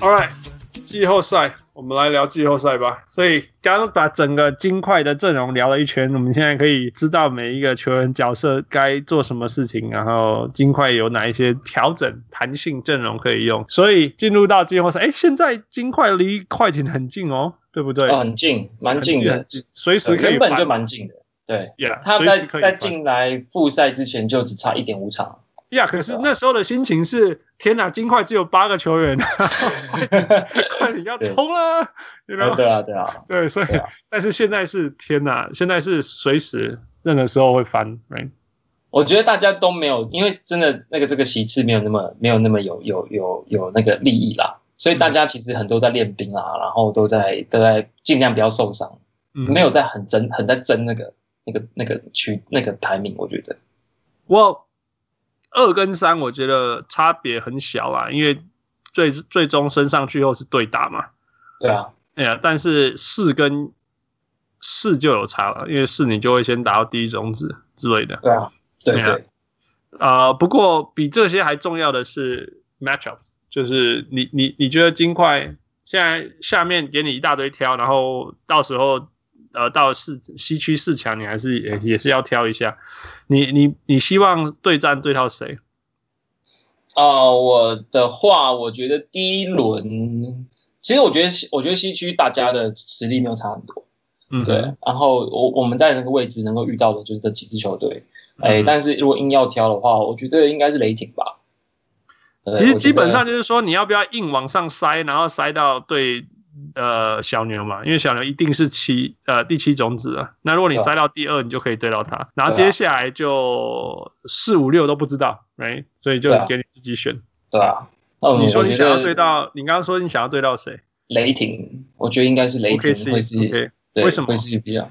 All right，季后赛，我们来聊季后赛吧。所以刚刚把整个金块的阵容聊了一圈，我们现在可以知道每一个球员角色该做什么事情，然后金块有哪一些调整弹性阵容可以用。所以进入到季后赛，哎，现在金块离快艇很近哦，对不对？哦，很近，蛮近的，随时可以。原本就蛮近的，对，yeah, 他在在进来复赛之前就只差一点五场。呀，可是那时候的心情是，天哪，金块只有八个球员，快点要冲了，对。啊，对啊，对啊，对，所以，啊。但是现在是天哪，现在是随时任何时候会翻，right？我觉得大家都没有，因为真的那个这个席次没有那么没有那么有有有有那个利益啦，所以大家其实很多在练兵啊，然后都在都在尽量不要受伤，没有在很争很在争那个那个那个区那个排名，我觉得，我。二跟三，我觉得差别很小啊，因为最最终升上去后是对打嘛。对啊，哎呀，但是四跟四就有差了，因为四你就会先打到第一种子之类的。对啊，对。啊、呃，不过比这些还重要的是 matchup，就是你你你觉得金块现在下面给你一大堆挑，然后到时候。呃，到四西区四强，你还是也也是要挑一下。你你你希望对战对到谁？啊、呃，我的话，我觉得第一轮，其实我觉得我觉得西区大家的实力没有差很多，嗯，对。然后我我们在那个位置能够遇到的就是这几支球队，哎、嗯，但是如果硬要挑的话，我觉得应该是雷霆吧。其实基本上就是说，你要不要硬往上塞，然后塞到对。呃，小牛嘛，因为小牛一定是七呃第七种子啊。那如果你塞到第二，你就可以对到他。然后接下来就四五六都不知道，right？所以就给你自己选。对啊。你说你想要对到，你刚刚说你想要对到谁？雷霆，我觉得应该是雷霆会是。Okay, 对为什么？会是比较？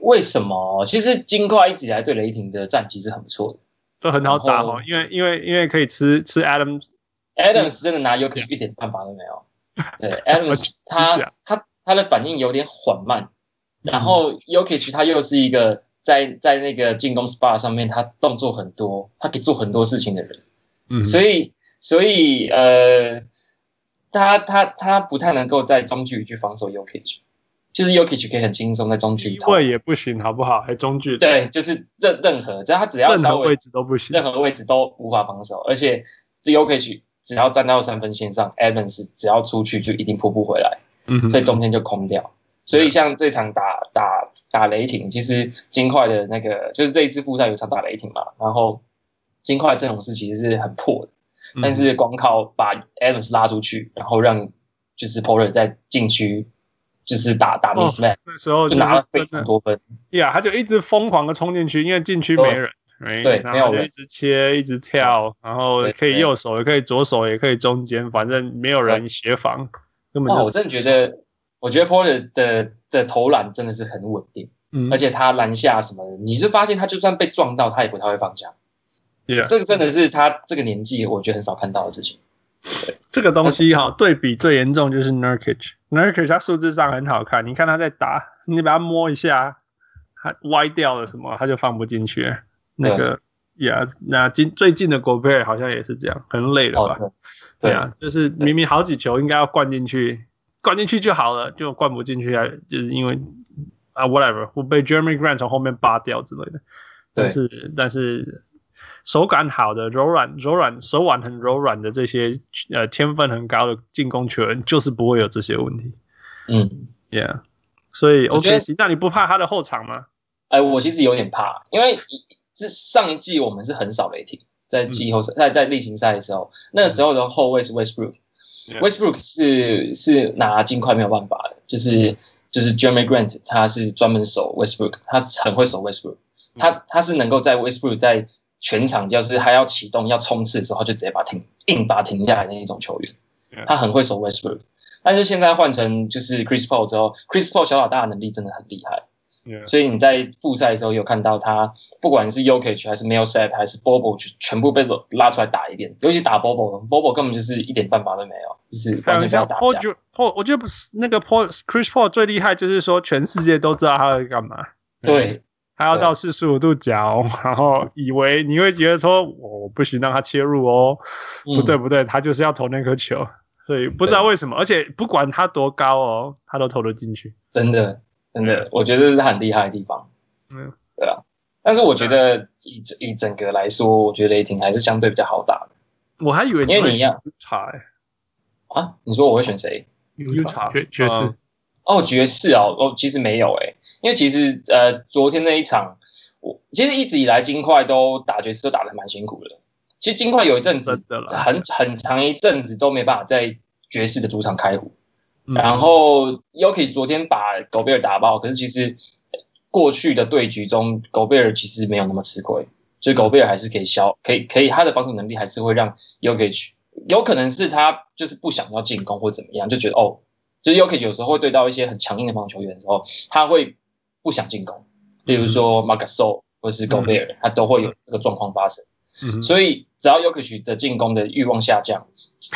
为什么？其实金块一直以来对雷霆的战绩是很不错的，都很好打哦。因为因为因为可以吃吃 Adams，Adams 真的拿 Jokic 一点办法都没有。对，Adams 他他他的反应有点缓慢，然后 Yokich 他又是一个在在那个进攻 spot 上面他动作很多，他可以做很多事情的人，嗯，所以所以呃，他他他不太能够在中距离去防守 Yokich 就是 Yokich 可以很轻松在中距离投，会也不行，好不好？还中距离，对，就是任任何只要他只要任何位置都不行，任何位置都无法防守，而且这 Jokic。只要站到三分线上，Evans 只要出去就一定扑不回来，嗯，所以中间就空掉。所以像这场打打打雷霆，其实金块的那个就是这一次复赛有场打雷霆嘛，然后金块这种是其实是很破的，但是光靠把 Evans 拉出去，然后让就是 Porter 在禁区就是打打 mismatch，那时候就拿了非常多分。呀，他就一直疯狂的冲进去，因为禁区没人。对，然后就一直切，一直跳，然后可以右手，也可以左手，也可以中间，反正没有人协防，根本就。我真的觉得，我觉得 Porter 的的投篮真的是很稳定，嗯，而且他篮下什么的，你就发现他就算被撞到，他也不太会放下。Yeah，这个真的是他这个年纪，我觉得很少看到的事情。对，这个东西哈，对比最严重就是 Nurkic，Nurkic 他数字上很好看，你看他在打，你把他摸一下，他歪掉了什么，他就放不进去。那个呀，那近最近的戈贝尔好像也是这样，很累了吧？对啊，就是明明好几球应该要灌进去，灌进去就好了，就灌不进去，啊就是因为啊，whatever，我被 Jeremy Grant 从后面扒掉之类的。但是但是手感好的、柔软、柔软手腕很柔软的这些呃天分很高的进攻球员，就是不会有这些问题。嗯，Yeah，所以 OK，那你不怕他的后场吗？哎，我其实有点怕，因为。是上一季我们是很少雷霆，在季后赛在在例行赛的时候，那个时候的后卫是 Westbrook，Westbrook 是是拿金块没有办法的，就是就是 Jeremy Grant 他是专门守 Westbrook，他很会守 Westbrook，他他是能够在 Westbrook 在全场就是还要启动要冲刺的时候，就直接把停硬把停下来的那一种球员，他很会守 Westbrook，但是现在换成就是 Chris Paul 之后，Chris Paul 小老大的能力真的很厉害。所以你在复赛的时候有看到他，不管是 Jokic 还是 Millsap 还是 Bobo，就全部被拉出来打一遍。尤其打 Bobo，Bobo 根本就是一点办法都没有，就是完全不要打架。Paul，我觉得不是那个 Paul Chris Paul 最厉害，就是说全世界都知道他在干嘛。对，他要到四十五度角，然后以为你会觉得说我不行，让他切入哦。不对不对，他就是要投那颗球。所以不知道为什么，而且不管他多高哦，他都投得进去。真的，真的，我觉得这是很厉害的地方。嗯，对啊。但是我觉得以以整个来说，我觉得雷霆还是相对比较好打的。我还以为因为你一样查啊？你说我会选谁？优塔爵爵士。哦，爵士哦，哦，其实没有诶，因为其实呃，昨天那一场，我其实一直以来金块都打爵士都打的蛮辛苦的。其实金块有一阵子很很长一阵子都没办法在爵士的主场开胡，嗯、然后 Jokic 昨天把狗贝尔打爆，可是其实过去的对局中，狗贝尔其实没有那么吃亏，所以狗贝尔还是可以消，可以可以，他的防守能力还是会让 Jokic 有可能是他就是不想要进攻或怎么样，就觉得哦。就是 Jokic 有时候会对到一些很强硬的防守球员的时候，他会不想进攻，例如说 Gasol 或是 Gobert，、嗯、他都会有这个状况发生。嗯、所以只要 Jokic 的进攻的欲望下降，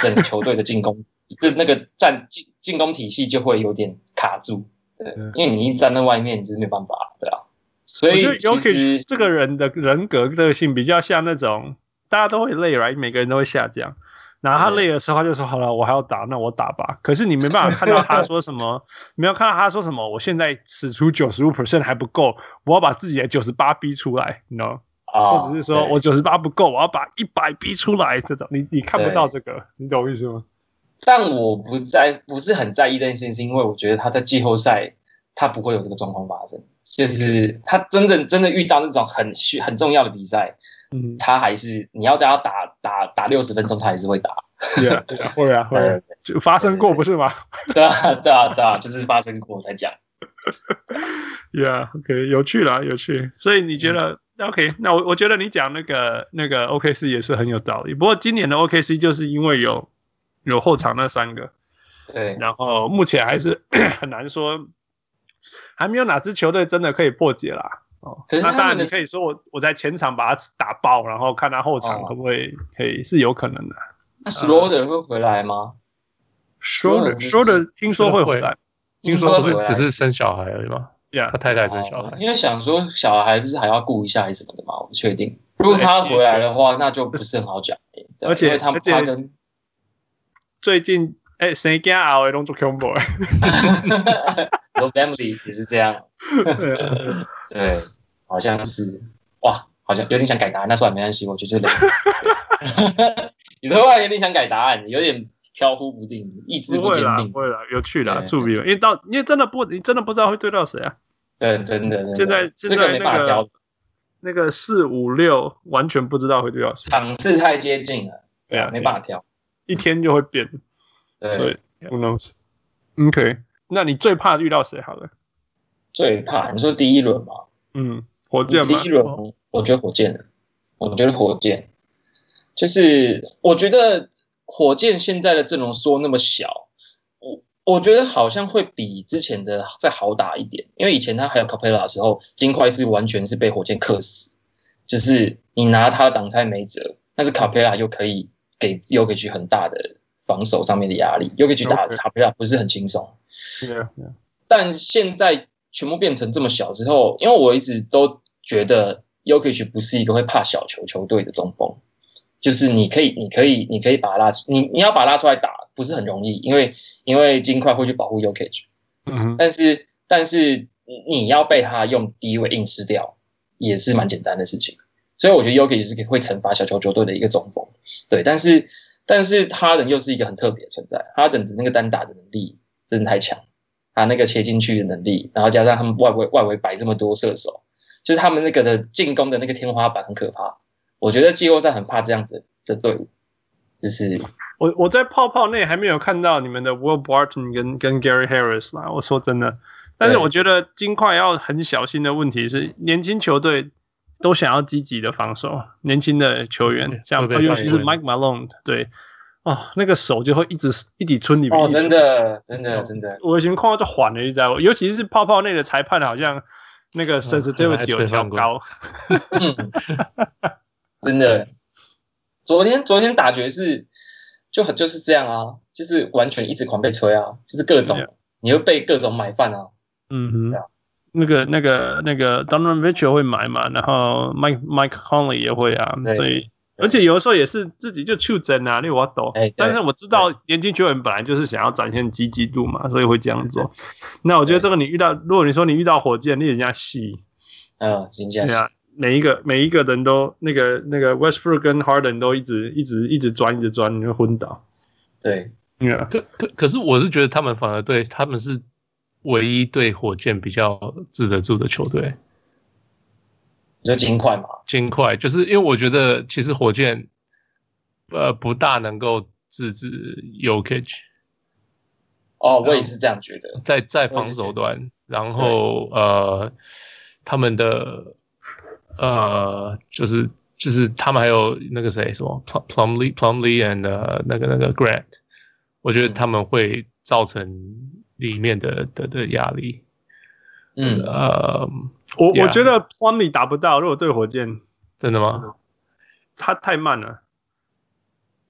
整个球队的进攻就那个战进进攻体系就会有点卡住。对，嗯、因为你一站在外面，你就是没办法，对啊。所以 Jokic 这个人的人格个性比较像那种大家都会累，right？每个人都会下降。然后他累的时候，他就说：“好了，我还要打，那我打吧。”可是你没办法看到他说什么，没有看到他说什么。我现在使出九十五 percent 还不够，我要把自己的九十八逼出来，你知道？或者是说我九十八不够，我要把一百逼出来。这种你你看不到这个，你懂我意思吗？但我不在，不是很在意这件事情，是因为我觉得他在季后赛他不会有这个状况发生，就是他真正真的遇到那种很需很重要的比赛。嗯，他还是你要叫他打打打六十分钟，他还是会打。对啊，会啊，会啊，就发生过不是吗？对啊，对啊，对啊，就是发生过才讲。Yeah，OK，有趣啦，有趣。所以你觉得 OK？那我我觉得你讲那个那个 OKC 也是很有道理。不过今年的 OKC 就是因为有有后场那三个，对，然后目前还是 很难说，还没有哪支球队真的可以破解啦。哦，可是那当然，你可以说我我在前场把他打爆，然后看他后场会不会可以，是有可能的。那 Schroeder 会回来吗？Schroeder Schroeder 听说会回来，听说不是只是生小孩而已吗？呀，他太太生小孩，因为想说小孩不是还要顾一下还是什么的吗？我不确定。如果他回来的话，那就不是很好讲。而且他他跟最近哎，谁家熬的动作 Your family 也是这样，对，好像是。哇，好像有点想改答案，那算了，没关系，我觉得就 你的话有点想改答案，有点飘忽不定，意志不坚定，不会了，有趣了，注意了，因为到因为真的不，你真的不知道会对到谁啊？对，真的，现在现在那个那个四五六完全不知道会对到谁，场次太接近了，对啊，没办法挑，一天就会变，对，Who knows？OK。那你最怕遇到谁？好了，最怕你说第一轮吗？嗯，火箭吗？第一轮，我觉得火箭，我觉得火箭，就是我觉得火箭现在的阵容缩那么小，我我觉得好像会比之前的再好打一点，因为以前他还有卡佩拉的时候，金块是完全是被火箭克死，就是你拿他挡拆没辙，但是卡佩拉又可以给又可以去很大的防守上面的压力，又可以去打卡佩拉，不是很轻松。Yeah, yeah. 但现在全部变成这么小之后，因为我一直都觉得 y o k i c 不是一个会怕小球球队的中锋，就是你可以，你可以，你可以把他拉出，你你要把他拉出来打，不是很容易，因为因为金块会去保护 y o k i c 嗯哼，但是但是你要被他用低位硬吃掉，也是蛮简单的事情，所以我觉得 Jokic 是会惩罚小球球队的一个中锋，对，但是但是哈登又是一个很特别的存在，哈登的那个单打的能力真的太强。他那个切进去的能力，然后加上他们外围外围摆这么多射手，就是他们那个的进攻的那个天花板很可怕。我觉得季后赛很怕这样子的队伍。就是我我在泡泡内还没有看到你们的 Will Barton 跟跟 Gary Harris 啦。我说真的，但是我觉得金块要很小心的问题是，年轻球队都想要积极的防守，年轻的球员像尤其是 Mike Malone 对。哦，那个手就会一直一直村里面。哦，真的，真的，真的。我以前看到就缓了一下，尤其是泡泡内的裁判好像那个 sensitivity 有调高。真的，昨天昨天打爵士就很就是这样啊，就是完全一直狂被吹啊，就是各种你会被各种买饭啊。嗯哼，那个那个那个 Donovan Mitchell 会买嘛，然后 Mike Mike Conley 也会啊，所以。而且有的时候也是自己就去整啊，那我懂。哎，但是我知道年轻球员本来就是想要展现积极度嘛，所以会这样做。那我觉得这个你遇到，如果你说你遇到火箭，你人家戏，嗯，人家对啊，每一个每一个人都那个那个 Westbrook 跟 Harden 都一直一直一直钻一直钻，你会昏倒。对。可可可是我是觉得他们反而对他们是唯一对火箭比较治得住的球队。就金块嘛，金块就是因为我觉得其实火箭，呃，不大能够制止 Jokic。哦，我也是这样觉得，在在防守端，然后呃，他们的呃，就是就是他们还有那个谁什么 Plumley Plumley and、uh, 那个那个 Grant，我觉得他们会造成里面的的的压力。嗯呃，我我觉得 Plumlee 打不到，如果对火箭，真的吗？他太慢了，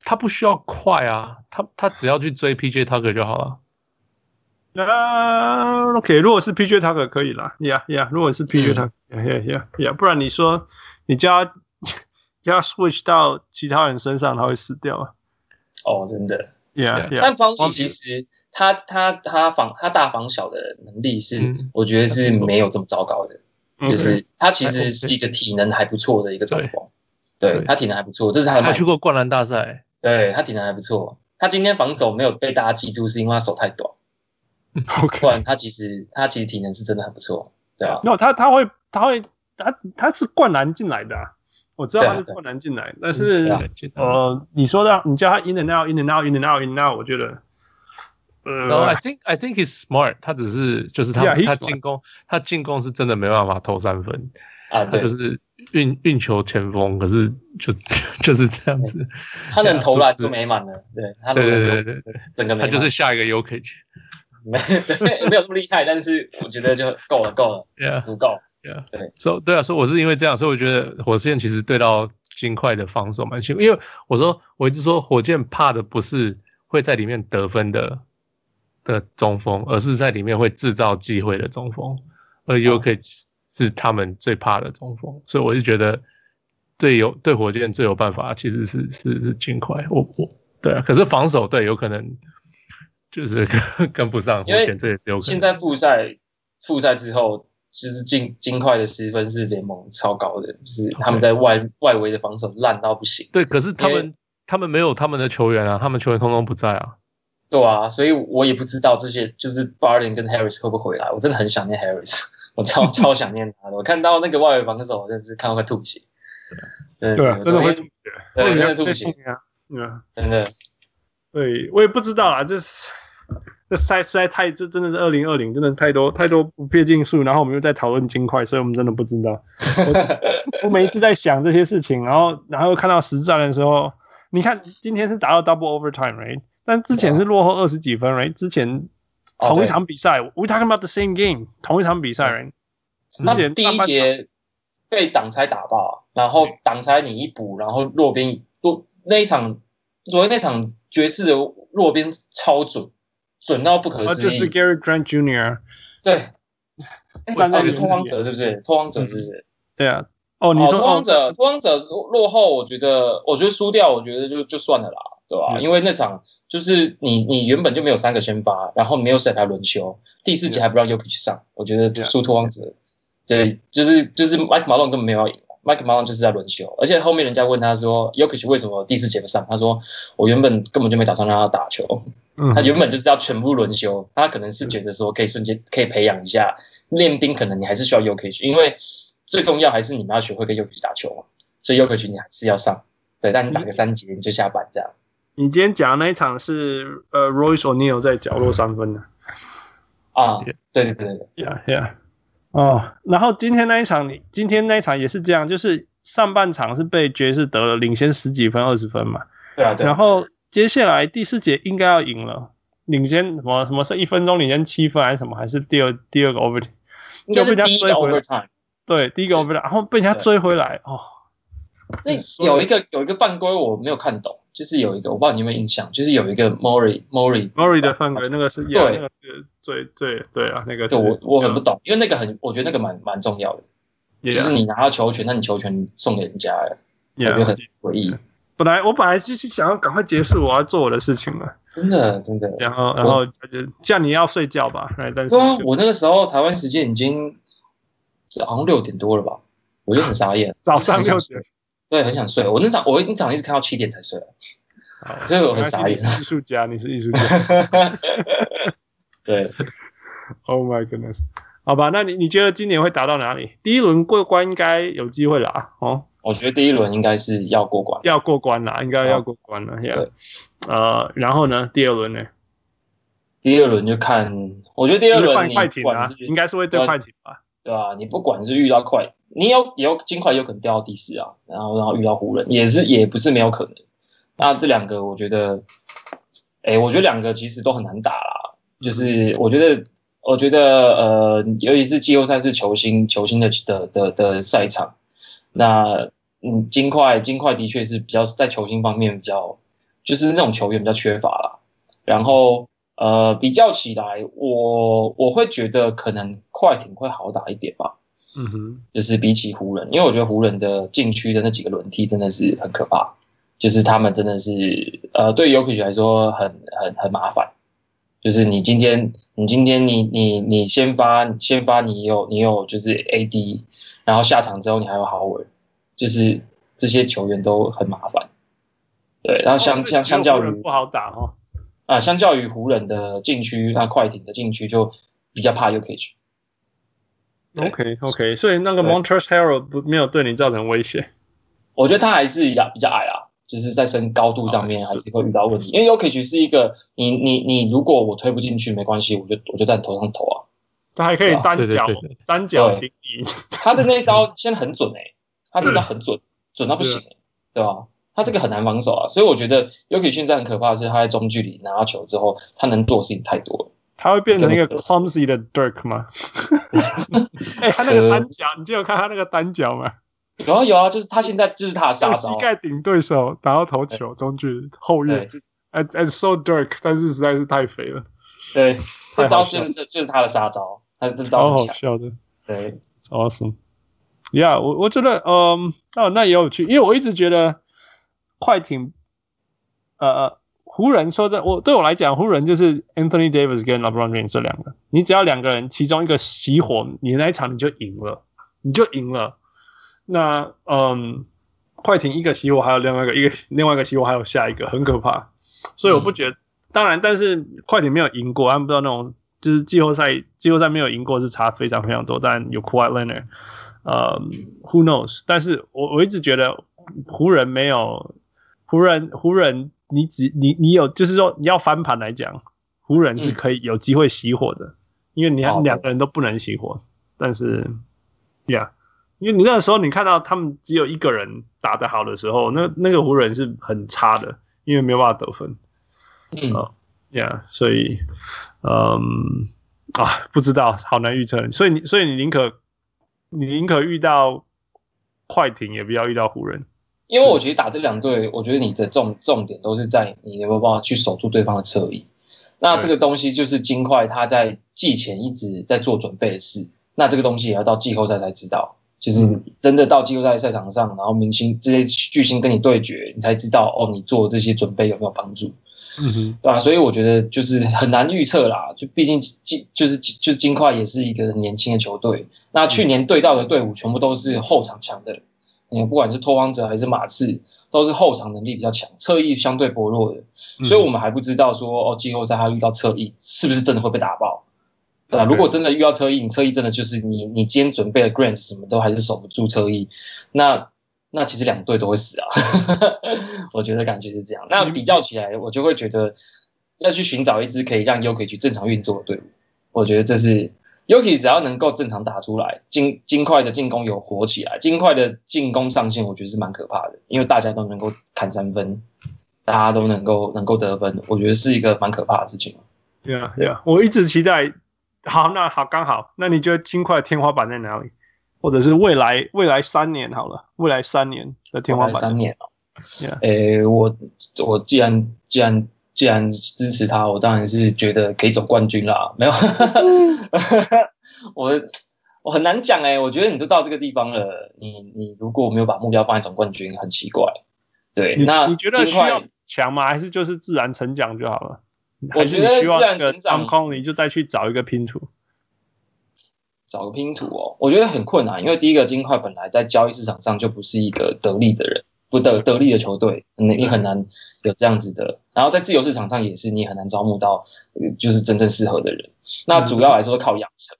他不需要快啊，他他只要去追 PJ Tucker 就好了。啊，OK，如果是 PJ Tucker 可以啦，Yeah Yeah，如果是 PJ Tucker，Yeah Yeah Yeah，不然你说你叫他 要 switch 到其他人身上，他会死掉啊。哦，真的。Yeah, yeah, 但方毅其实他他他防他大防小的能力是，我觉得是没有这么糟糕的。嗯、就是他其实是一个体能还不错的一个中锋，对，他体能还不错，这是他的。他去过灌篮大赛，对他体能还不错。他今天防守没有被大家记住，是因为他手太短。OK，不然他其实他其实体能是真的很不错，对啊。那、no, 他他会他会他他是灌篮进来的、啊。我知道他是灌篮进来，但是呃，你说的，你叫他 in and out in and out in and out in and out，我觉得，呃，I think I think he's smart，他只是就是他他进攻他进攻是真的没办法投三分。啊，他就是运运球前锋，可是就就是这样子，他能投篮就美满了，对，他对对对对对，整个他就是下一个 Jokic，没 没有那么厉害，但是我觉得就够了够了，足够。Yeah, 对，所以对啊，所以我是因为这样，所以我觉得火箭其实对到金块的防守蛮辛苦。因为我说我一直说火箭怕的不是会在里面得分的的中锋，而是在里面会制造机会的中锋，而 Jokic 是他们最怕的中锋。所以我就觉得最有对火箭最有办法其实是是是金块。我我对啊，可是防守对有可能就是跟 跟不上火箭，这也是有可能。现在复赛复赛之后。就是金金块的失分是联盟超高的，就是他们在外.外围的防守烂到不行。对，可是他们他们没有他们的球员啊，他们球员通通不在啊。对啊，所以我也不知道这些就是 Barton 跟 Harris 会不会回来。我真的很想念 Harris，我超 超想念他的。我看到那个外围防守，真的是看到快吐血。对，真的会吐血，对，真的吐血啊！嗯，真的。对，我也不知道啊，这是。这赛实在太，这真的是二零二零，真的太多太多不确定数。然后我们又在讨论金块，所以我们真的不知道。我，我每一次在想这些事情，然后然后看到实战的时候，你看今天是打到 double overtime，right？但之前是落后二十几分，right？之前同一场比赛，we talking about the same game，同一场比赛，right？之前第一节被挡拆打爆，然后挡拆你一补，然后落边落那一场，昨天那场爵士的落边超准。准到不可思议！就是 Gary Trent Jr. 对，站在拓荒者是不是？拓荒者是不是？对啊。哦，你说拓荒者，拓荒者落后，我觉得，我觉得输掉，我觉得就就算了啦，对吧？因为那场就是你你原本就没有三个先发，然后没有谁来轮休，第四节还不让 Jokic 去上，我觉得输拓荒者，对，就是就是 Mike Malone 根本没有赢。Mike Malone 就是在轮休，而且后面人家问他说 y o k i c 为什么第四节不上？他说，我原本根本就没打算让他打球，嗯、他原本就是要全部轮休。他可能是觉得说，可以瞬间可以培养一下练兵，可能你还是需要 y o k i c 因为最重要还是你们要学会跟 y o k i c 打球嘛。所以 y o k i c 你还是要上，对，但你打个三节你就下班这样。你今天讲的那一场是呃 Royce O'Neal 在角落三分的啊，对对对对，Yeah Yeah。哦，然后今天那一场，你今天那一场也是这样，就是上半场是被爵士得了领先十几分、二十分嘛。对啊，对。然后接下来第四节应该要赢了，领先什么什么是一分钟领先七分还是什么？还是第二第二个 overtime？就被人家追回来。对，第一个 overtime，然后被人家追回来。哦，这有一个有一个犯规我没有看懂。就是有一个，我不知道你有没有印象，就是有一个 Murray Murray Murray 的犯规，那个是对，那个是最最对啊，那个是我我很不懂，因为那个很，我觉得那个蛮蛮重要的，就是你拿到球权，那你球权送给人家了我觉得很诡异。本来我本来就是想要赶快结束，我要做我的事情了。真的真的。然后然后就叫你要睡觉吧，但是对啊，我那个时候台湾时间已经好像六点多了吧，我就很傻眼。早上六点。对，很想睡。我那场我那场一直看到七点才睡，所以我很傻眼。艺术家，你是艺术家。对。Oh my goodness！好吧，那你你觉得今年会达到哪里？第一轮过关应该有机会啦。哦。我觉得第一轮应该是要过关，要过关啦，应该要过关了。对，呃，然后呢，第二轮呢？第二轮就看，我觉得第二轮你快艇啊，应该是会对快艇吧？对吧？你不管是遇到快，你有也有金块有可能掉到第四啊，然后然后遇到湖人也是也不是没有可能。那这两个我觉得，哎，我觉得两个其实都很难打啦。就是我觉得，我觉得呃，尤其是季后赛是球星球星的的的的赛场，那。嗯，金块金块的确是比较在球星方面比较，就是那种球员比较缺乏啦。然后呃，比较起来，我我会觉得可能快艇会好打一点吧。嗯哼，就是比起湖人，因为我觉得湖人的禁区的那几个轮替真的是很可怕，就是他们真的是呃，对 Jokic 来说很很很麻烦。就是你今天你今天你你你先发先发你有你有就是 AD，然后下场之后你还有 Howard。就是这些球员都很麻烦，对，然后相相相较于不好打哈，啊，相较于湖人的禁区，那快艇的禁区就比较怕 Jokic。OK OK，所以那个 Montrezl Harrell 不没有对你造成威胁？我觉得他还是比较比较矮啦，就是在身高度上面还是会遇到问题，因为 Jokic 是一个你你你如果我推不进去没关系，我就我就在你头上投啊，他还可以单脚单脚顶你，他的那一刀现在很准哎。他这招很准，准到不行，对吧？他这个很难防守啊，所以我觉得 Jokic 现在很可怕的是，他在中距离拿到球之后，他能做的事情太多了。他会变成一个 clumsy 的 Dirk 吗？哎，他那个单脚，你就有看他那个单脚吗？有啊有啊，就是他现在就是他的杀招，膝盖顶对手，然后投球中距离后跃，and and so Dirk，但是实在是太肥了。对，这招就是就是他的杀招，他这招超好笑的，对，awesome。，yeah，我我觉得，嗯，哦，那也有趣，因为我一直觉得快艇，呃，湖人说真，我对我来讲，湖人就是 Anthony Davis 跟 LeBron James 这两个，你只要两个人其中一个熄火，你那一场你就赢了，你就赢了。那，嗯，快艇一个熄火，还有另外一个一个另外一个熄火，还有下一个，很可怕。所以我不觉得，嗯、当然，但是快艇没有赢过，他们不知道那种就是季后赛季后赛没有赢过是差非常非常多，但有 Kawhi Leonard。呃、um，Who knows？但是我我一直觉得湖人没有湖人湖人，你只你你有就是说你要翻盘来讲，湖人是可以有机会熄火的，嗯、因为你看两个人都不能熄火。但是，Yeah，因为你那个时候你看到他们只有一个人打得好的时候，那那个湖人是很差的，因为没有办法得分。嗯、uh,，Yeah，所以，嗯、um, 啊，不知道，好难预测。所以你所以你宁可。你宁可遇到快艇，也不要遇到湖人，因为我觉得打这两队，我觉得你的重重点都是在你有没有办法去守住对方的侧翼。那这个东西就是金块他在季前一直在做准备的事。那这个东西也要到季后赛才知道，就是真的到季后赛赛场上，然后明星这些巨星跟你对决，你才知道哦，你做这些准备有没有帮助。嗯哼，对吧？所以我觉得就是很难预测啦。就毕竟金就是就是金块也是一个很年轻的球队。那去年对到的队伍全部都是后场强的，你不管是拓荒者还是马刺，都是后场能力比较强，侧翼相对薄弱的。所以我们还不知道说哦，季后赛他遇到侧翼是不是真的会被打爆？对吧？如果真的遇到侧翼，你侧翼真的就是你你今天准备的 Grant 什么都还是守不住侧翼，那。那其实两队都会死啊，我觉得感觉是这样。那比较起来，我就会觉得要去寻找一支可以让 Jokic 去正常运作的队伍。我觉得这是 Jokic 只要能够正常打出来，金金块的进攻有火起来，金块的进攻上限，我觉得是蛮可怕的，因为大家都能够砍三分，大家都能够能够得分，我觉得是一个蛮可怕的事情。对啊，对啊，我一直期待。好，那好，刚好，那你觉得金块的天花板在哪里？或者是未来未来三年好了，未来三年的天花板。三年啊，诶 Yeah.、欸，我我既然既然既然支持他，我当然是觉得可以走冠军啦。没有，我我很难讲哎，我觉得你都到这个地方了，你你如果没有把目标放在总冠军，很奇怪。对，你那你觉得需要强吗？还是就是自然成长就好了？我觉得自然成长，空你就再去找一个拼图，找个拼图哦，我觉得很困难，因为第一个金块本来在交易市场上就不是一个得力的人，不得得力的球队，你你很难有这样子的。然后在自由市场上也是，你很难招募到就是真正适合的人。那主要来说靠养成。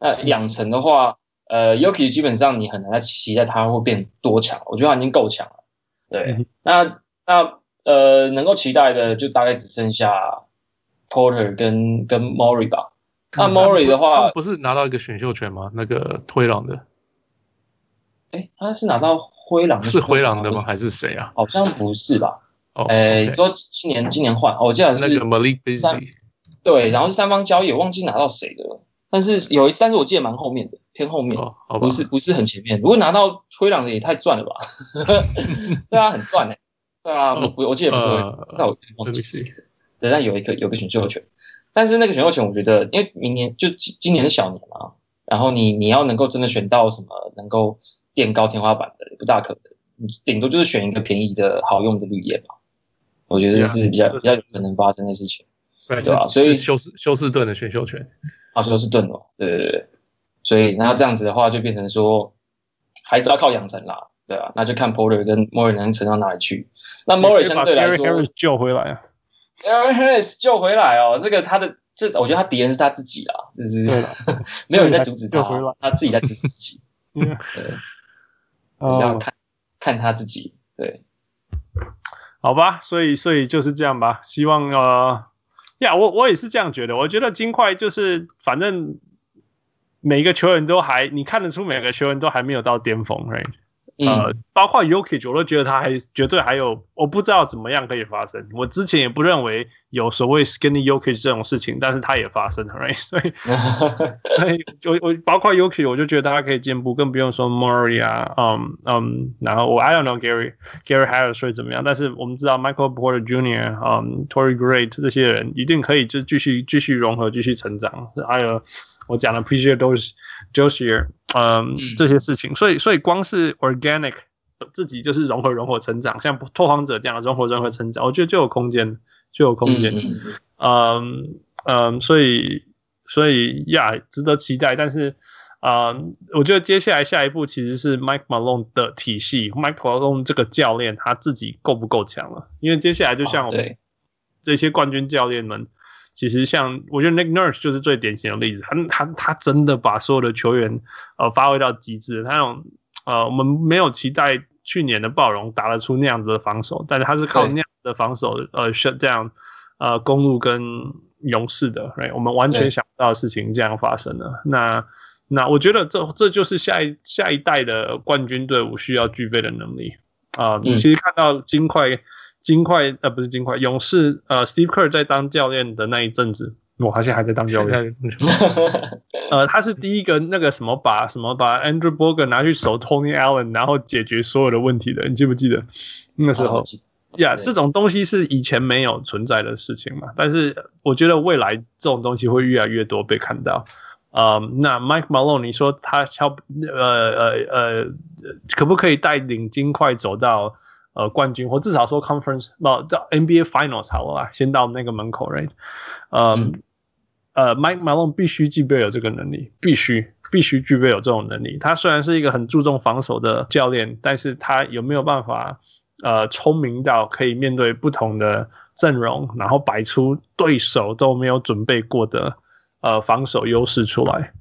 那养成的话，呃，Jokic 基本上你很难在期待他会变多强，我觉得他已经够强了。对，那那呃，能够期待的就大概只剩下 Porter 跟跟 Murray 吧。那 Murray 的话，不是拿到一个选秀权吗？那个推朗的，哎，他是拿到灰狼的，是灰狼的吗？还是谁啊？好像不是吧？哦，哎，说今年今年换，我记得是那个 Malik Beasley。对，然后是三方交易，我忘记拿到谁的了。但是有一次，但是我记得蛮后面的，偏后面，哦、不是不是很前面。如果拿到灰狼的也太赚了吧？对啊，很赚哎、欸。对啊，我我记得不是，呃、那我忘记是。对，但有一个有个选秀权，但是那个选秀权，我觉得因为明年就今年是小年嘛，然后你你要能够真的选到什么能够垫高天花板的，不大可能。你顶多就是选一个便宜的好用的绿叶吧。我觉得这是比较比较有可能发生的事情。对吧？所以休斯休斯顿的选秀权，啊，休斯顿哦，对对对，所以那这样子的话，就变成说还是要靠养成啦，对啊，那就看 Porter 跟 Murray 能成到哪里去。那 Murray 相对来说，Harris 救回来啊，Harris 救回来哦，这个他的这，我觉得他敌人是他自己啊，就是 没有人在阻止他，他自己在阻止自己，对，要看看他自己，对，好吧，所以所以就是这样吧，希望呃。呀，yeah, 我我也是这样觉得。我觉得金块就是，反正每个球员都还，你看得出每个球员都还没有到巅峰，right？呃，包括 Jokic 我都觉得他还绝对还有，我不知道怎么样可以发生。我之前也不认为有所谓 Skinny Jokic 这种事情，但是他也发生了，right？所以，所以我我包括 Jokic 我就觉得他可以进步，更不用说 Murray 啊，嗯嗯，然后我 I don't know Gary Gary Harris 会怎么样，但是我们知道 Michael Porter Jr. 嗯 Torrey Craig 这些人一定可以就继续继续融合，继续成长。还有我讲的 PJ Dozier 嗯，这些事情，所以所以光是 organic 自己就是融合融合成长，像拓荒者这样的融合融合成长，我觉得就有空间，就有空间。嗯嗯，所以所以呀，yeah, 值得期待。但是啊、嗯，我觉得接下来下一步其实是 Mike Malone 的体系，Mike Malone 这个教练他自己够不够强了？因为接下来就像我们这些冠军教练们。其实像我觉得 Nick Nurse 就是最典型的例子，他他他真的把所有的球员呃发挥到极致。他那种呃我们没有期待去年的暴龙打得出那样子的防守，但是他是靠那样子的防守呃 shut down 呃公路跟勇士的，right? 我们完全想不到的事情这样发生了。那那我觉得这这就是下一下一代的冠军队伍需要具备的能力啊。呃嗯、你其实看到金块。金块呃不是金块，勇士呃，Steve Kerr 在当教练的那一阵子，我好像还在当教练。呃，他是第一个那个什么把什么把 Andrew Bogut 拿去守 Tony Allen，然后解决所有的问题的，你记不记得那时候？呀，这种东西是以前没有存在的事情嘛。但是我觉得未来这种东西会越来越多被看到。呃，那 Mike Malone，你说他敲呃呃呃，可不可以带领金块走到？呃，冠军或至少说 conference，不叫 NBA Finals 好了啦，先到那个门口，right？嗯，呃，Mike Malone 必须具备有这个能力，必须必须具备有这种能力。他虽然是一个很注重防守的教练，但是他有没有办法呃聪明到可以面对不同的阵容，然后摆出对手都没有准备过的呃防守优势出来？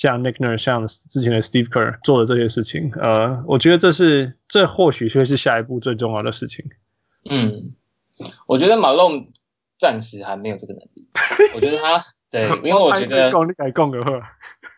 像 Nick Nurse，像之前的 Steve Kerr 做的这些事情，呃，我觉得这是这或许会是下一步最重要的事情。嗯，我觉得 Malone 暂时还没有这个能力。我觉得他对，因为我觉得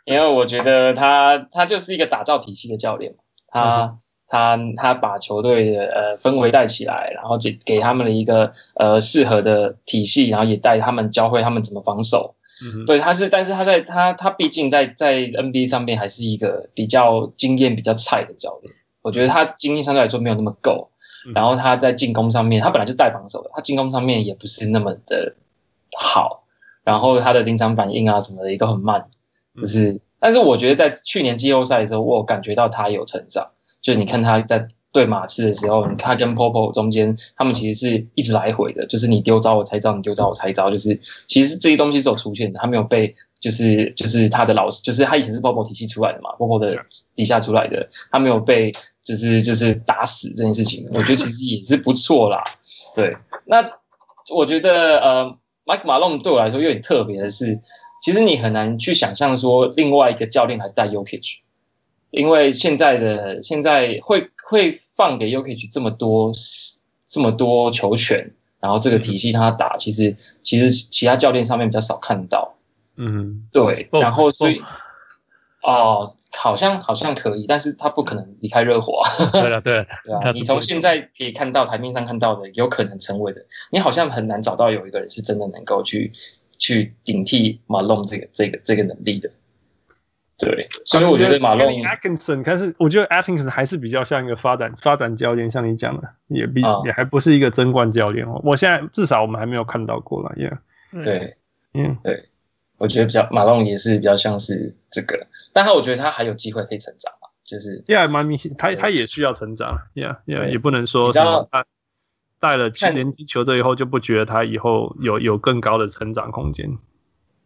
因为我觉得他他就是一个打造体系的教练，他、嗯、他他把球队的呃氛围带起来，然后给给他们的一个呃适合的体系，然后也带他们教会他们怎么防守。嗯、对，他是，但是他在他他毕竟在在 NBA 上面还是一个比较经验比较菜的教练，我觉得他经验相对来说没有那么够，然后他在进攻上面，他本来就带防守的，他进攻上面也不是那么的好，然后他的临场反应啊什么的也都很慢，就是但是我觉得在去年季后赛的时候，我有感觉到他有成长。就是你看他在对马刺的时候，他跟 Popo 中间，他们其实是一直来回的，就是你丢招我猜招，你丢招我猜招，就是其实这些东西是有出现的，他没有被就是就是他的老师，就是他以前是 Popo 体系出来的嘛，Popo 的底下出来的，他没有被就是就是打死这件事情，我觉得其实也是不错啦。对，那我觉得呃，Mike Malone 对我来说有点特别的是。其实你很难去想象说另外一个教练来带 Jokic，因为现在的现在会会放给 Jokic 这么多这么多球权，然后这个体系他打，其实其实其他教练上面比较少看到。嗯，对。然后所以哦，好像好像可以，但是他不可能离开热火。对了，对 对啊，你从现在可以看到台面上看到的有可能成为的，你好像很难找到有一个人是真的能够去。去顶替马龙这个这个这个能力的，对，所以我觉得马龙 Atkinson，但是我觉得 Atkinson 还是比较像一个发展发展教练，像你讲的，也比、啊、也还不是一个争冠教练哦。我现在至少我们还没有看到过了，耶、yeah。对，嗯，对，我觉得比较马龙也是比较像是这个，但他我觉得他还有机会可以成长嘛，就是，Yeah，蛮明显，他他也需要成长，Yeah，Yeah，也不能说什么带了七年级球队以后，就不觉得他以后有有更高的成长空间，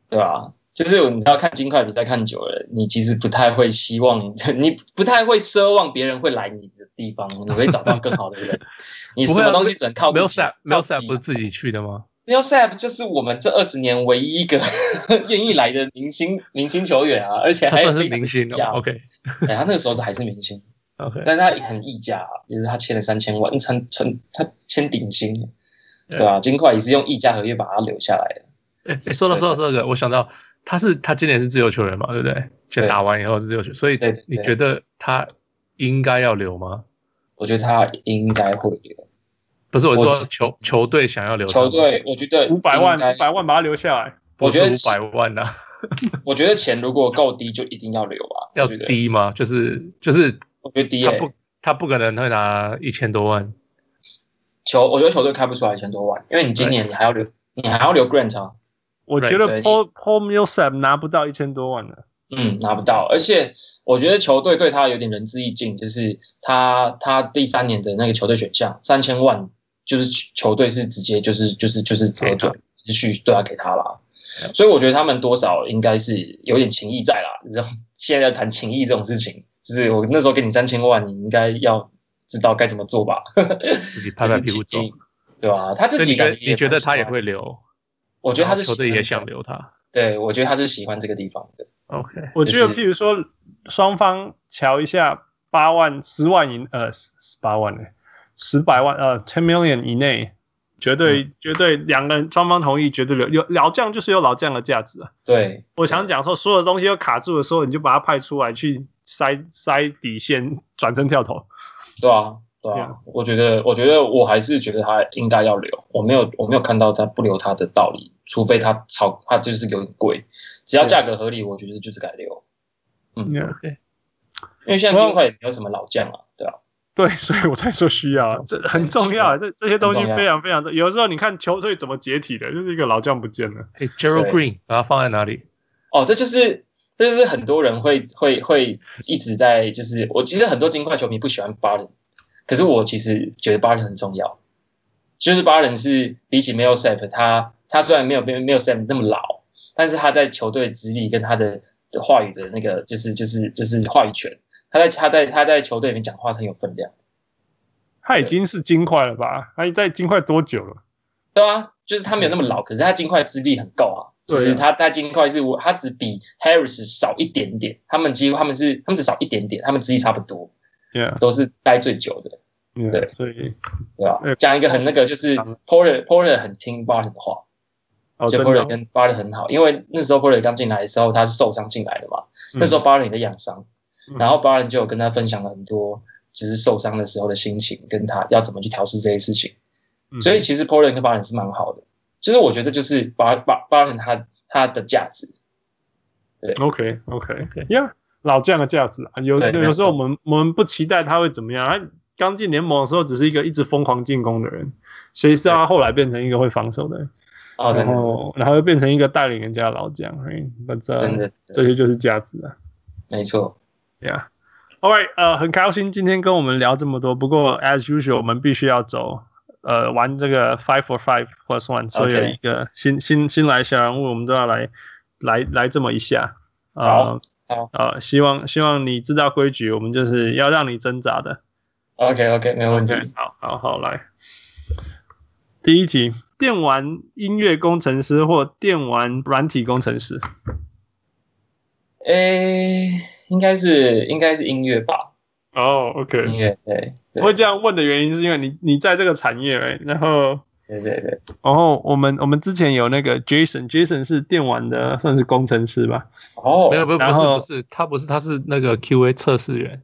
对吧？就是你知道看金块比赛看久了，你其实不太会希望，你不太会奢望别人会来你的地方，你会找到更好的人。你什么东西只能靠自己？Millsap 不是自己去的吗？Millsap 就是我们这二十年唯一一个愿意来的明星明星球员啊，而且还是明星。OK，哎，他那个时候是还是明星。OK，但是他很溢价，啊，就是他签了三千万，成成他签顶薪，对吧，啊？金块也是用溢价合约把他留下来的。哎，说到说到这个，我想到他是他今年是自由球员嘛，对不对？先打完以后是自由球，所以你觉得他应该要留吗？我觉得他应该会留。不是我说球球队想要留，球队我觉得五百万五百万把他留下来，我觉得五百万呢，啊。我觉得钱如果够低，就一定要留啊。要低吗？就是就是。我觉得低、欸，他不，他不可能会拿一千多万。球，我觉得球队开不出来一千多万，因为你今年你还要留，你还要留 Grant 啊。我觉得 Paul Paul Millsap 拿不到一千多万的。嗯，拿不到，而且我觉得球队对他有点仁至义尽，就是他他第三年的那个球队选项三千万，就是球队是直接就是就是就是合作继续对他给他了。所以我觉得他们多少应该是有点情谊在啦。你知道，现在要谈情谊这种事情。就是我那时候给你三千万，你应该要知道该怎么做吧？自己拍拍屁股走，对吧？他自己感觉，你觉得他也会留？我觉得他是球队也想留他。对，我觉得他是喜欢这个地方的。OK，我觉得，譬如说双方瞧一下八万、十万以呃十八万呢，十百万呃 ten million 以内。绝对、嗯、绝对，两个人双方同意，绝对有有老将就是有老将的价值啊。对，我想讲说，所有东西都卡住的时候，你就把他派出来去塞塞底线，转身跳投。对啊，对啊，嗯、我觉得，我觉得我还是觉得他应该要留，我没有我没有看到他不留他的道理，除非他炒他就是有点贵，只要价格合理，我觉得就是该留。嗯，OK，因为现在金块也没有什么老将啊，对啊。对，所以我才说需要，这很重要。这这些东西非常非常重要。有时候你看球队怎么解体的，就是一个老将不见了。哎，Gerald Green，把它放在哪里？哦，这就是这就是很多人会会会一直在，就是我其实很多金块球迷不喜欢巴伦，可是我其实觉得巴伦很重要。就是巴伦是比起 Millsap，他他虽然没有没有 Millsap 那么老，但是他在球队资历跟他的话语的那个就是就是就是话语权。他在他在他在球队里面讲话是很有分量，他已经是金块了吧？他在金块多久了？对啊，就是他没有那么老，可是他金块资历很够啊。就是他在金块是我，他只比 Harris 少一点点，他们几乎他们是他们只少一点点，他们资历差不多，Yeah. 都是待最久的。Yeah, 对，所以对吧？讲一个很那个，就是 Porter Porter 很听 Barton 的话，哦，就 Porter 跟 Barton 很好，因为那时候 Porter 刚进来的时候他是受伤进来的嘛，嗯、那时候 Barton 也在养伤。然后巴伦就有跟他分享了很多，只是受伤的时候的心情，跟他要怎么去调试这些事情。所以其实 Portland 跟巴伦是蛮好的，就是我觉得就是巴巴巴伦他他的价值。对，OK OK OK，Yeah，老将的价值啊，有有时候我们我们不期待他会怎么样，他刚进联盟的时候只是一个一直疯狂进攻的人，谁知道他后来变成一个会防守的人，然后然后又变成一个带领人家的老将，哎，那这这些就是价值啊。没错，Yeah，All right，呃，很高兴今天跟我们聊这么多。不过，as usual，我们必须要走，呃，玩这个 five for five plus one，所以有一个新.新新来小人物，我们都要来来来这么一下。呃、好，好，呃，希望希望你知道规矩，我们就是要让你挣扎的。OK，OK，okay, okay, 没问题。Okay, 好，好，好，来，第一题。电玩音乐工程师或电玩软体工程师？诶，应该是应该是音乐吧。哦、oh,，OK，音乐对。我会这样问的原因是因为你你在这个产业哎，然后对对对，然后我们我们之前有那个 Jason，Jason 是电玩的算是工程师吧？哦，没有没有不是不是他不是他是那个 QA 测试员，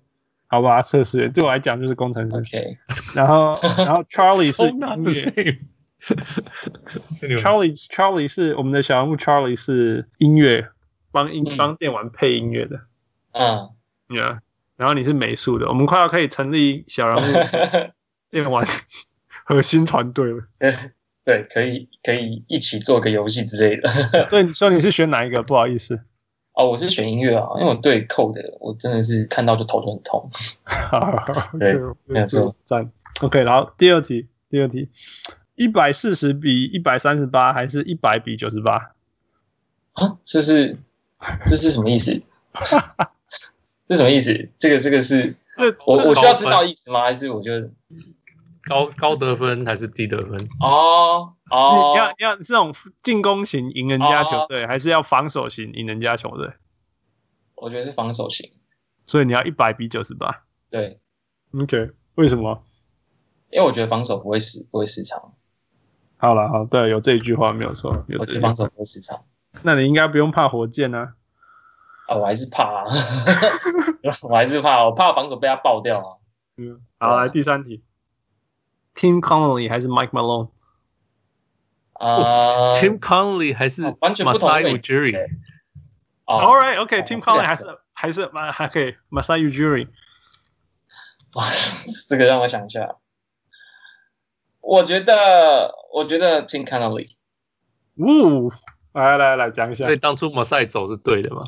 好吧，测试员对我来讲就是工程师。OK，然后 然后 Charlie 是音乐。Charlie Charlie 是我们的小人物，Charlie 是音乐，帮音帮电玩配音乐的。嗯，Yeah，然后你是美术的，我们快要可以成立小人物 电玩核心团队了。对，可以可以一起做个游戏之类的。所以你说你是选哪一个？不好意思。哦，我是选音乐啊，因为我对 code 我真的是看到就头就很痛。对，没有错，赞。OK，然后第二题，第二题。一百四十比一百三十八，还是一百比九十八？啊，这是这是什么意思？这什么意思？这个这个是，我我需要知道意思吗？还是我就高高得分还是低得分？哦哦，要要这种进攻型赢人家球队，还是要防守型赢人家球队？我觉得是防守型，所以你要一百比九十八。对，OK，为什么？因为我觉得防守不会失不会失常。好了，好，对，有这一句话没有错。有我觉得防守不会失常，那你应该不用怕火箭啊。啊，我还是怕啊，我还是怕，我怕防守被他爆掉啊。嗯，好，来第三题 ，Tim Connelly 还是 Mike Malone？啊，Tim Connelly 还是完全不同位置。All right, OK, Tim Connelly 还是还是还可以，Masai Ujiri。哇，这个让我想一下。我觉得，我觉得 Tim Connelly。呜，来来来讲一下。所以当初马赛走是对的吗？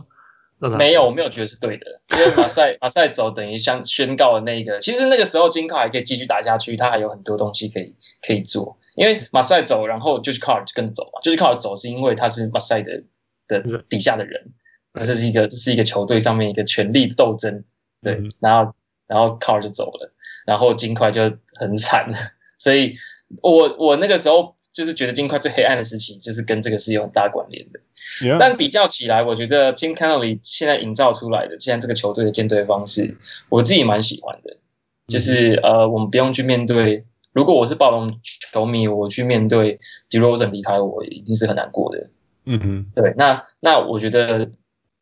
没有，我没有觉得是对的，因为马赛马赛走等于像宣告了那个，其实那个时候金块还可以继续打下去，他还有很多东西可以可以做。因为马赛走，然后 George Karl 就跟着走嘛，George Karl 走是因为他是马赛的的底下的人，那这是一个这是一个球队上面一个权力的斗争，对，然后然后 Karl 就走了，然后金块就很惨。所以我我那个时候就是觉得金块最黑暗的事情，就是跟这个是有很大关联的。Yeah. 但比较起来，我觉得 Tim Connelly 现在营造出来的现在这个球队的建队方式，我自己蛮喜欢的。就是呃，我们不用去面对，如果我是暴龙球迷，我去面对 DeRozan 离开我，一定是很难过的。嗯嗯，对。那那我觉得，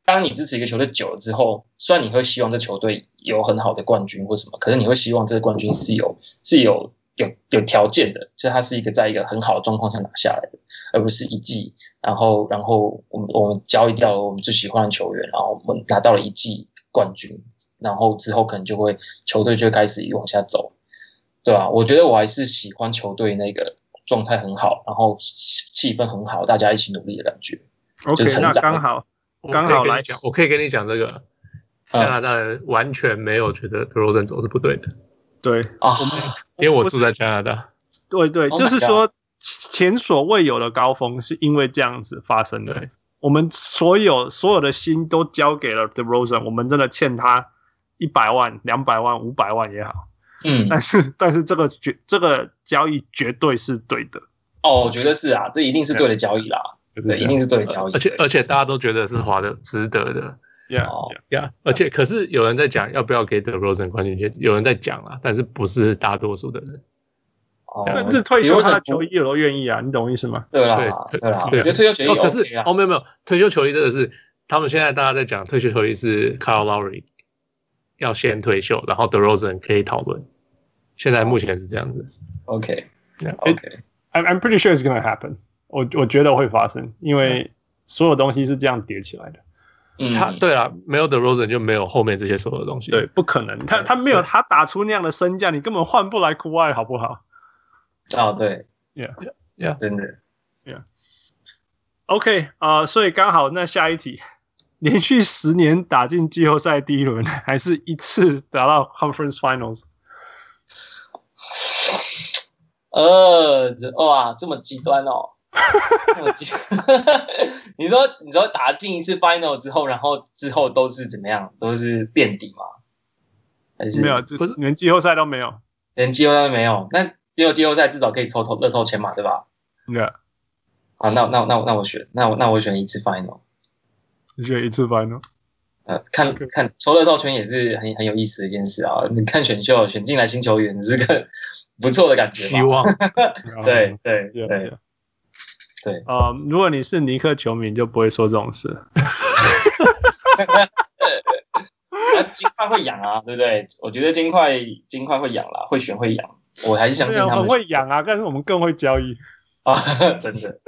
当你支持一个球队久了之后，虽然你会希望这球队有很好的冠军或什么，可是你会希望这个冠军是有是有。有有条件的，所以它是一个在一个很好的状况下拿下来的，而不是一季，然后然后我们我们交易掉了我们最喜欢的球员，然后我们拿到了一季冠军，然后之后可能就会球队就开始往下走，对吧？我觉得我还是喜欢球队那个状态很好，然后气氛很好，大家一起努力的感觉。OK，那刚好刚好来讲，我可以跟你讲这个加拿大人完全没有觉得德罗赞走是不对的。对啊，因为我住在加拿大。对对，就是说前所未有的高峰是因为这样子发生的。我们所有所有的心都交给了 The Rosen，我们真的欠他一百万、两百万、五百万也好。嗯，但是但是这个绝这个交易绝对是对的。哦，我觉得是啊，这一定是对的交易啦。对，一定是对的交易。而且而且大家都觉得是划的值得的。呀呀，而且可是有人在讲要不要给 The Rosen 冠军戒指，有人在讲啊，但是不是大多数的人，甚至退休他的球衣我都愿意啊，你懂我意思吗？对啦，对啦，我觉得退休球衣可是哦，没有没有，退休球衣真的是他们现在大家在讲退休球衣是 Kyle Lowry 要先退休，然后 The Rosen 可以讨论，现在目前是这样子。OK，OK，I'm I'm pretty sure it's gonna happen，我我觉得会发生，因为所有东西是这样叠起来的。嗯，他对啊，没有 The Rosen 就没有后面这些所有的东西。对，不可能，他他没有他打出那样的身价，你根本换不来 Kawhi，好不好？哦，对，Yeah，Yeah，真的，Yeah。OK，啊，所以刚好那下一题，连续十年打进季后赛第一轮，还是一次打到 Conference Finals？呃，哇，这么极端哦！你说，你说打进一次 Final 之后，然后之后都是怎么样？都是垫底吗？还是没有？就是连季后赛都没有，连季后赛都没有。那只有季后赛至少可以抽头乐透钱嘛，对吧？对、yeah.。好，那那那那我选，那我那我选一次 Final。你选一次 Final？呃，看看抽乐透圈也是很很有意思的一件事啊！你看选秀选进来新球员，是个 不错的感觉。希望。对对对对。对啊、呃，如果你是尼克球迷，就不会说这种事。那 金块会养啊，对不对？我觉得金块金块会养啦，会选会养。我还是相信他们会养啊，但是我们更会交易 啊，真的。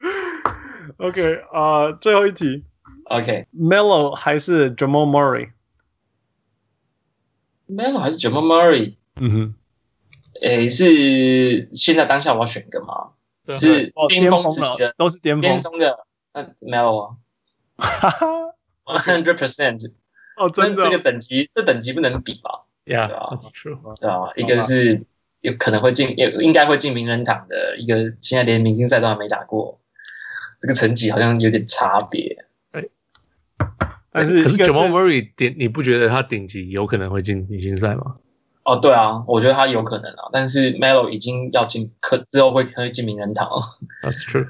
OK 啊、呃，最后一题。OK，Melo、okay. 还是 Jamal Murray？Melo 还是 Jamal Murray？嗯哼。诶，是现在当下我要选一个吗？是巅峰时期的，都是巅峰的。那 Melo 啊，哈哈，one hundred percent。哦，真的，这个等级，这等级不能比吧？Yeah，对啊，That's true。对啊，一个是有可能会进，也应该会进名人堂的一个，现在连明星赛都还没打过，这个成绩好像有点差别。对，但是可是 Jamal Murray 顶，你不觉得他顶级有可能会进明星赛吗？哦，对啊，我觉得他有可能啊，但是 Melo 已经要进，可之后会可以进名人堂了。That's true。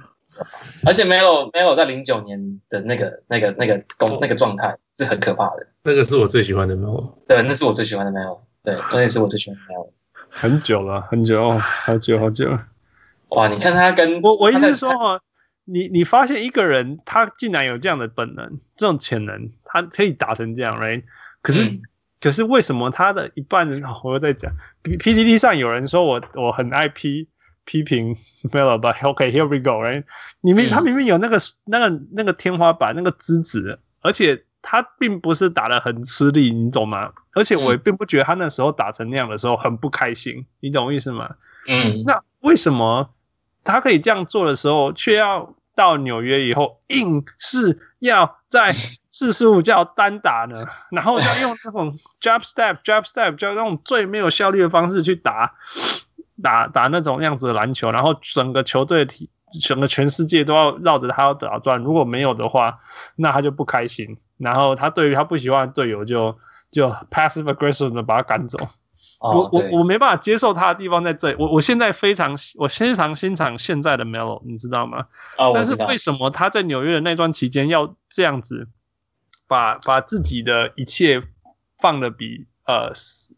而且 Melo Melo 在零九年的那个那个那个工那个状态是很可怕的。那个是我最喜欢的 Melo。对，那是我最喜欢的 Melo。对，那也是我最喜欢的 Melo。很久了，很久，好久好久。哇，你看他跟我，我意思是说哈，你你发现一个人他竟然有这样的本能，这种潜能，他可以打成这样，right？可是。嗯可是为什么他的一半人，我又在讲，PTT 上有人说我我很爱批批评 Melo，but OK，here we go，right？你明他明明有那个那个那个天花板那个资质，而且他并不是打得很吃力，你懂吗？而且我也并不觉得他那时候打成那样的时候很不开心，你懂我意思吗？嗯，那为什么他可以这样做的时候，却要到纽约以后硬是要在四十五叫单打呢，然后要用那种 jump step jump step，就那种最没有效率的方式去打打打那种样子的篮球，然后整个球队体整个全世界都要绕着他要打转，如果没有的话，那他就不开心，然后他对于他不喜欢的队友就就 passive aggressive 的把他赶走。我我我没办法接受他的地方在这里，我我现在非常我非常欣赏现在的 Melo，你知道吗？但是为什么他在纽约的那段期间要这样子？把把自己的一切放的比呃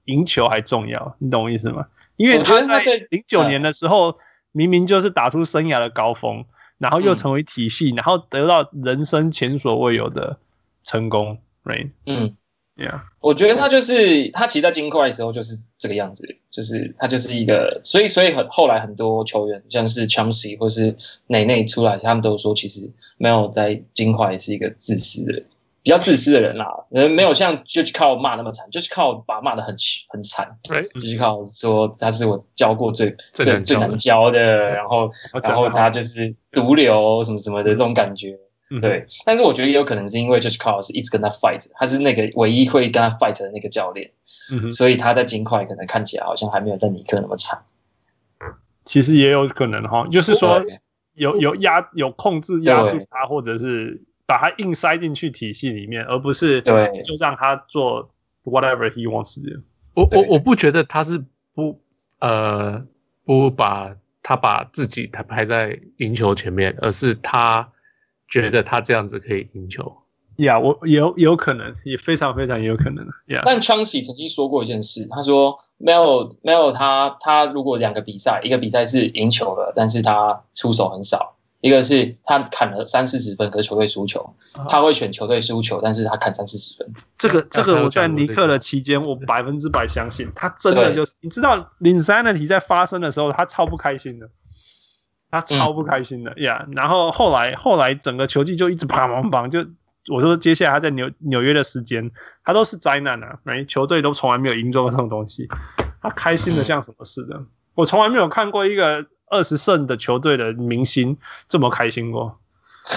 赢球还重要，你懂我意思吗？因为他在零九年的时候，明明就是打出生涯的高峰，然后又成为体系，然后得到人生前所未有的成功，right？嗯，Yeah，我觉得他就是他其实在金块的时候就是这个样子，就是他就是一个，所以所以很后来很多球员像是 Chauncey 或是内内出来，他们都说其实没有在金块是一个自私的人。比较自私的人啦，人没有像就是靠骂那么惨，就是靠把骂的很很惨，对，就是靠说他是我教过最最最难，最难教的，然后然后他就是毒瘤什么什么的这种感觉，对。但是我觉得也有可能是因为就是靠是一直跟他 fight，他是那个唯一会跟他 fight 的那个教练，所以他在金块可能看起来好像还没有在尼克那么惨。其实也有可能哈，就是说有有压有控制压住他，或者是。把他硬塞进去体系里面，而不是对，就让他做 whatever he wants to do。我我我不觉得他是不呃不把他把自己他排在赢球前面，而是他觉得他这样子可以赢球。呀、yeah，我有有可能，也非常非常有可能。呀、yeah，但 Chauncey 曾经说过一件事，他说 Melo Melo 他他如果两个比赛，一个比赛是赢球了，但是他出手很少。一个是他砍了三四十分，可是球队输球，他会选球队输球，但是他砍三四十分。这个这个我在尼克的期间，我百分之百相信他真的就是，你知道，Linsanity 在发生的时候，他超不开心的，他超不开心的呀。嗯 yeah, 然后后来后来整个球季就一直砰砰砰，就我说接下来他在纽纽约的时间，他都是灾难啊，每球队都从来没有赢过这种东西，他开心的像什么似的，嗯、我从来没有看过一个。二十胜的球队的明星这么开心过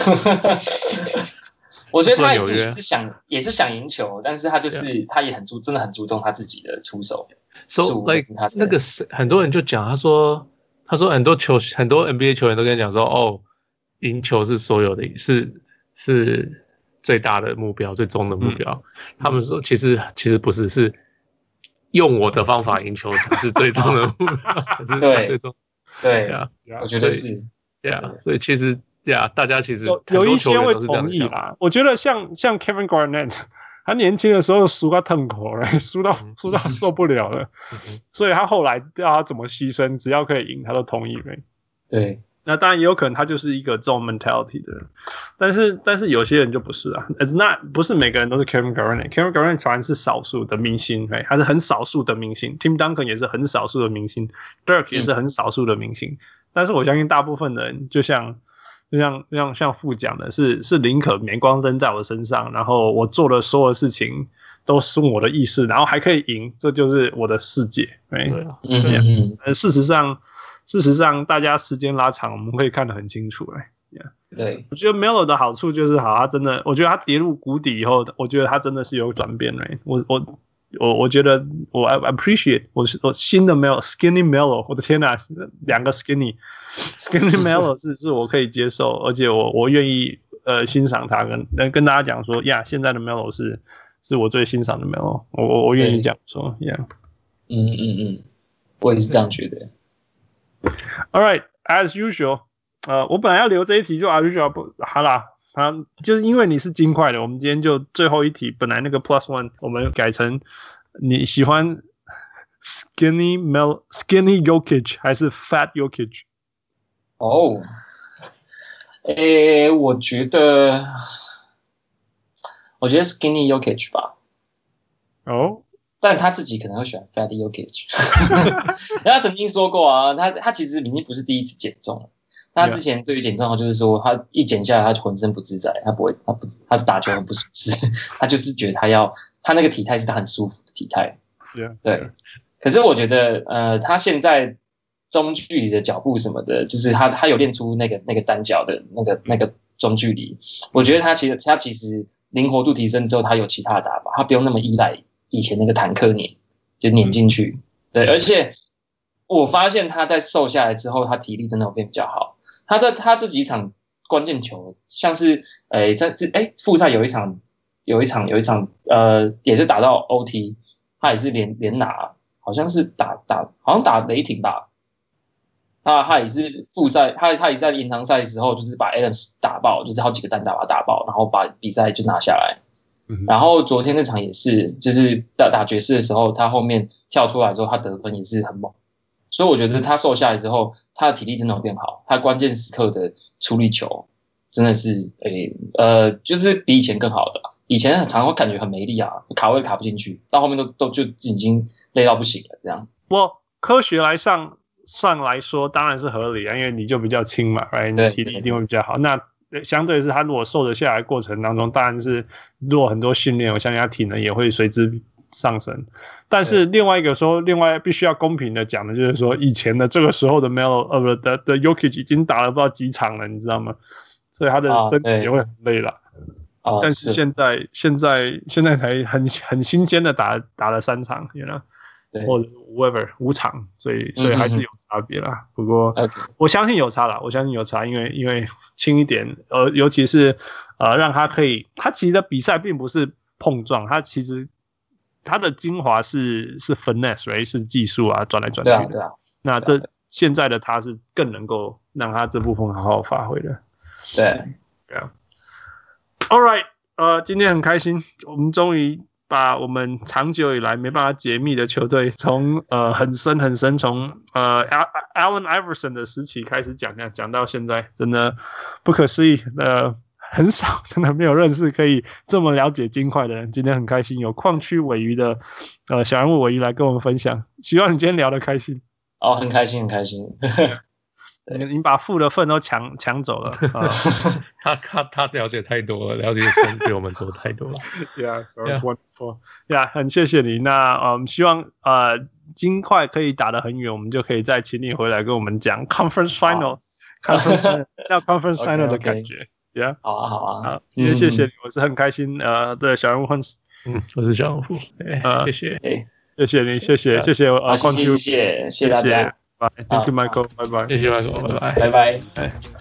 我觉得他也是想也是想赢球，但是他就是.他也很注真的很注重他自己的出手。So like 那个是很多人就讲，他说他说很多球很多 NBA 球员都跟你讲说，哦，赢球是所有的，是是最大的目标，最终的目标。嗯、他们说其实其实不是，是用我的方法赢球才是最终的目标，才是最终。对啊我觉得是，对啊，所以其实。对啊，大家其实有有一些会同意啦。我觉得像像 Kevin Garnett，他年轻的时候输到痛苦了，输到输到受不了了，所以他后来叫他怎么牺牲，只要可以赢，他都同意呗。对，那当然也有可能他就是一个这种 mentality 的人，但是但是有些人就不是啊。那不是每个人都是 Kevin Garnett，Kevin Garnett 反而是少数的明星，哎，他是很少数的明星。Tim Duncan 也是很少数的明星，Dirk 也是很少数的明星。嗯、但是我相信大部分的人，就像。就像像像父讲的是，是宁可镁光灯在我身上，然后我做的所有事情都是我的意思，然后还可以赢，这就是我的世界。对，嗯嗯嗯。事实上，事实上，大家时间拉长，我们可以看得很清楚。哎，对，我觉得 Melo 的好处就是，好，他真的，我觉得他跌入谷底以后，我觉得他真的是有转变。哎，我我。我我觉得我 I appreciate 我我新的 Melo Skinny Melo 我的天呐，两个 Skinny Skinny Melo 是是我可以接受，而且我我愿意呃欣赏他，跟跟跟大家讲说呀，现在的 Melo 是是我最欣赏的 Melo，我我我愿意讲说呀，嗯嗯嗯，我也是这样觉得。All right, as usual，呃，我本来要留这一题就 as usual 不好啦。啊，就是因为你是金块的，我们今天就最后一题。本来那个 plus one 我们改成你喜欢 skinny Mel skinny Jokic 还是 fat Jokic？哦，诶，我觉得我觉得 skinny Jokic 吧。哦，但他自己可能会选 fat Jokic。他曾经说过啊，他他其实已经不是第一次减重了。他之前对于减重，就是说他一减下来，他就浑身不自在，他不会，他不，他打球很不舒适，他就是觉得他要，他那个体态是他很舒服的体态。Yeah. 对。可是我觉得，呃，他现在中距离的脚步什么的，就是他他有练出那个那个单脚的那个那个中距离。我觉得他其实他其实灵活度提升之后，他有其他的打法，他不用那么依赖以前那个坦克碾，就碾进去。对，而且我发现他在瘦下来之后，他体力真的有变比较好。他在他这几场关键球，像是诶在这诶复赛有一场有一场有一场呃也是打到 OT，他也是连连拿，好像是打打好像打雷霆吧，那他也是复赛，他他也是在延长赛的时候就是把 Adams 打爆，就是好几个单打把他打爆，然后把比赛就拿下来。嗯、然后昨天那场也是，就是打打爵士的时候，他后面跳出来之后，他得分也是很猛。所以我觉得他瘦下来之后，他的体力真的有变好，他关键时刻的处理球真的是诶、欸、呃，就是比以前更好了。以前很常会感觉很没力啊，卡位卡不进去，到后面都都就已经累到不行了。这样，我科学来上算来说当然是合理啊，因为你就比较轻嘛，right？你体力一定会比较好。那相对是他如果瘦得下来过程当中，当然是做很多训练，我相信他体能也会随之。上升，但是另外一个说，另外必须要公平的讲的，就是说以前的这个时候的 Melo 呃不的的 Jokic 已经打了不知道几场了，你知道吗？所以他的身体也会很累了。哦，但是现在是现在现在才很很新鲜的打打了三场，you know，或者 whatever 五场，所以所以还是有差别啦。嗯、不过我相信有差啦，我相信有差，因为因为轻一点，呃，尤其是呃让他可以，他其实的比赛并不是碰撞，他其实。他的精华是是 finesse，right? 是技术啊，转来转去的。对啊，对啊。那这现在的他是更能够让他这部分好好发挥的。对，对啊。All right，呃，今天很开心，我们终于把我们长久以来没办法解密的球队，从呃很深很深，从呃 Allen Iverson 的时期开始讲讲讲到现在，真的不可思议。呃。很少，真的没有认识可以这么了解金块的人。今天很开心，有矿区尾鱼的呃小人物尾鱼来跟我们分享。希望你今天聊得开心。哦，很开心，很开心。你你把负的份都抢抢走了。呃、他他他了解太多了，了解的比我们多太多了。Yeah, so it's wonderful. Yeah，很谢谢你。那呃，我们希望呃金块可以打得很远，我们就可以再请你回来跟我们讲 Conference Final，Conference 要 Conference Final 的感觉。，Yeah，好啊，好啊，好，今天谢谢你，我是很开心，呃，对，小人物很，嗯，我是小人物，呃，谢谢，哎，谢谢你，谢谢，谢谢，啊，谢谢，谢谢，谢谢大家，拜，Thank you Michael，拜拜，谢谢 Michael，拜拜，拜拜，哎。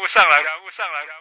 务上来，家上来。